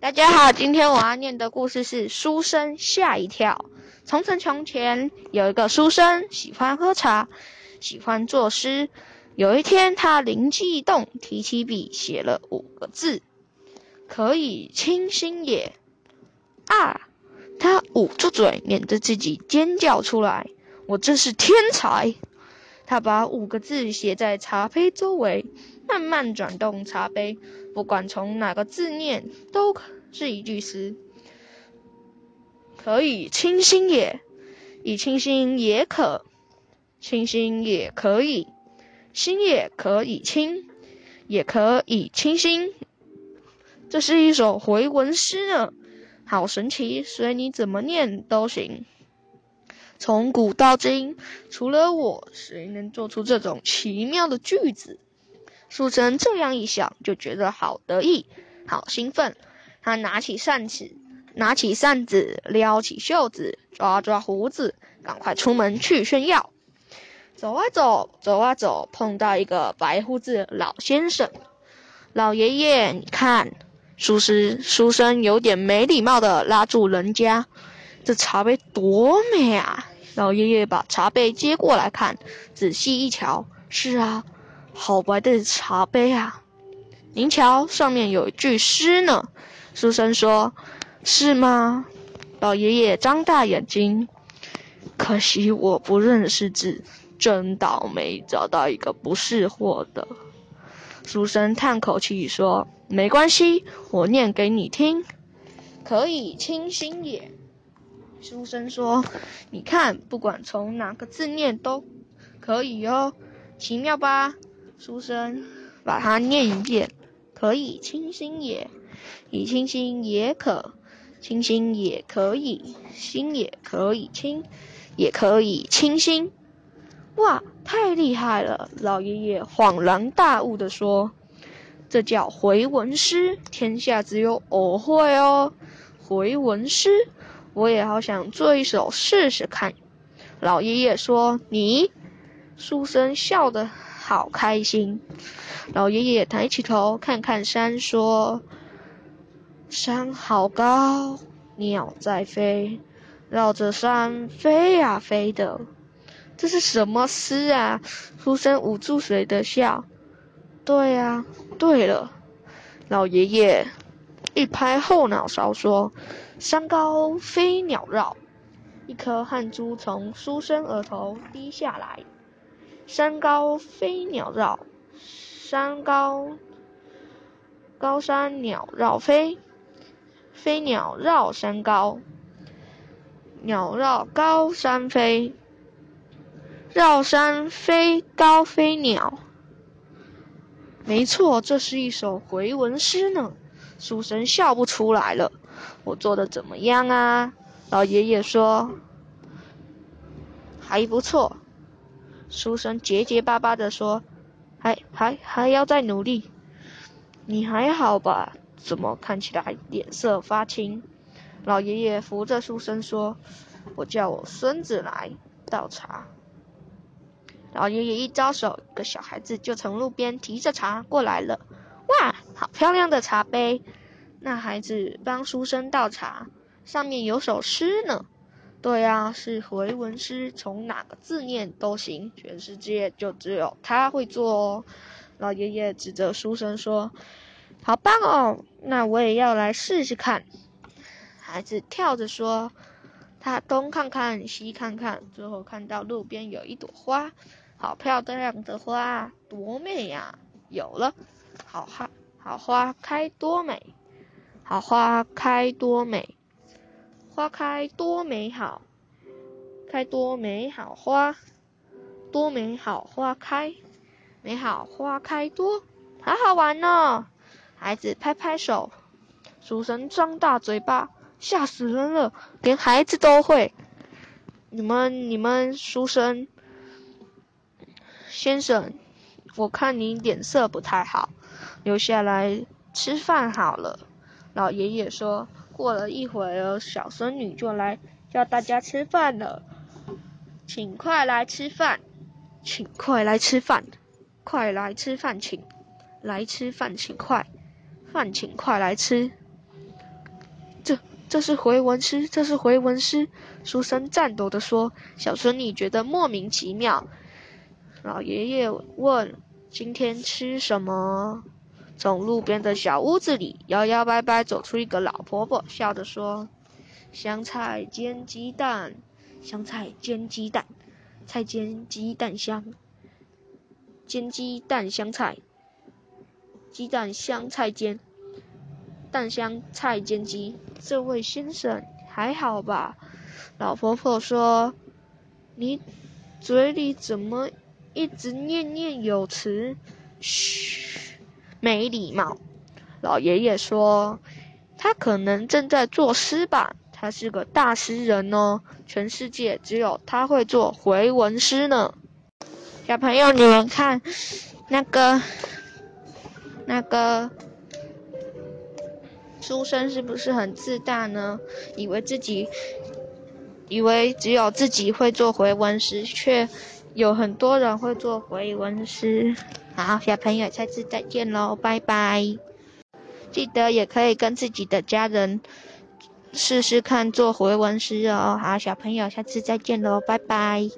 大家好，今天我要念的故事是《书生吓一跳》。从前从前有一个书生，喜欢喝茶，喜欢作诗。有一天，他灵机一动，提起笔写了五个字：“可以清新也。”啊！他捂住嘴，免得自己尖叫出来。我真是天才！他把五个字写在茶杯周围，慢慢转动茶杯。不管从哪个字念，都是一句诗。可以清新也，以清新也可，清新也可以，心也可以清，也可以清新。这是一首回文诗呢，好神奇，随你怎么念都行。从古到今，除了我，谁能做出这种奇妙的句子？书生这样一想，就觉得好得意，好兴奋。他拿起扇子，拿起扇子，撩起袖子，抓抓胡子，赶快出门去炫耀。走啊走，走啊走，碰到一个白胡子老先生。老爷爷，你看，书生书生有点没礼貌的拉住人家。这茶杯多美啊！老爷爷把茶杯接过来看，仔细一瞧，是啊。好白的茶杯啊！您瞧，上面有一句诗呢。书生说：“是吗？”老爷爷张大眼睛，可惜我不认识字，真倒霉，找到一个不识货的。书生叹口气说：“没关系，我念给你听。可以清新也。”书生说：“你看，不管从哪个字念都可以哦，奇妙吧？”书生把它念一遍，可以清新也，以清新也可，清新也可以，心也可以清，也可以清新。哇，太厉害了！老爷爷恍然大悟的说：“这叫回文诗，天下只有我会哦。回文诗，我也好想做一首试试看。”老爷爷说：“你。”书生笑的。好开心！老爷爷抬起头看看山，说：“山好高，鸟在飞，绕着山飞呀飞的。这是什么诗啊？”书生捂住嘴的笑。对呀，对了，老爷爷一拍后脑勺说：“山高飞鸟绕。”一颗汗珠从书生额头滴下来。山高飞鸟绕，山高高山鸟绕飞，飞鸟绕山高，鸟绕高山飞，绕山飞高飞鸟。没错，这是一首回文诗呢。书生笑不出来了。我做的怎么样啊？老爷爷说，还不错。书生结结巴巴地说：“还还还要再努力。”你还好吧？怎么看起来脸色发青？老爷爷扶着书生说：“我叫我孙子来倒茶。”老爷爷一招手，一个小孩子就从路边提着茶过来了。哇，好漂亮的茶杯！那孩子帮书生倒茶，上面有首诗呢。对呀，是回文诗，从哪个字念都行，全世界就只有他会做哦。老爷爷指着书生说：“好棒哦，那我也要来试试看。”孩子跳着说：“他东看看，西看看，最后看到路边有一朵花，好漂亮的花，多美呀！有了，好花，好花开多美，好花开多美。”花开多美好，开多美好花，多美好花开，美好花开多，好好玩呢！孩子拍拍手，书生张大嘴巴，吓死人了，连孩子都会。你们，你们，书生先生，我看你脸色不太好，留下来吃饭好了。老爷爷说。过了一会儿，小孙女就来叫大家吃饭了，请快来吃饭，请快来吃饭，快来吃饭，请来吃饭，请快饭，请快来吃。这这是回文诗，这是回文诗。书生颤抖地说：“小孙女觉得莫名其妙。”老爷爷问：“今天吃什么？”从路边的小屋子里摇摇摆摆走出一个老婆婆，笑着说：“香菜煎鸡蛋，香菜煎鸡蛋，菜煎鸡蛋香，煎鸡蛋香菜，鸡蛋香菜煎，蛋香菜煎鸡。”这位先生还好吧？老婆婆说：“你嘴里怎么一直念念有词？”嘘，没礼貌。老爷爷说：“他可能正在作诗吧？他是个大诗人哦，全世界只有他会做回文诗呢。”小朋友，你们看，那个，那个。书生是不是很自大呢？以为自己，以为只有自己会做回文诗，却有很多人会做回文诗。好，小朋友，下次再见喽，拜拜！记得也可以跟自己的家人试试看做回文诗哦。好，小朋友，下次再见喽，拜拜！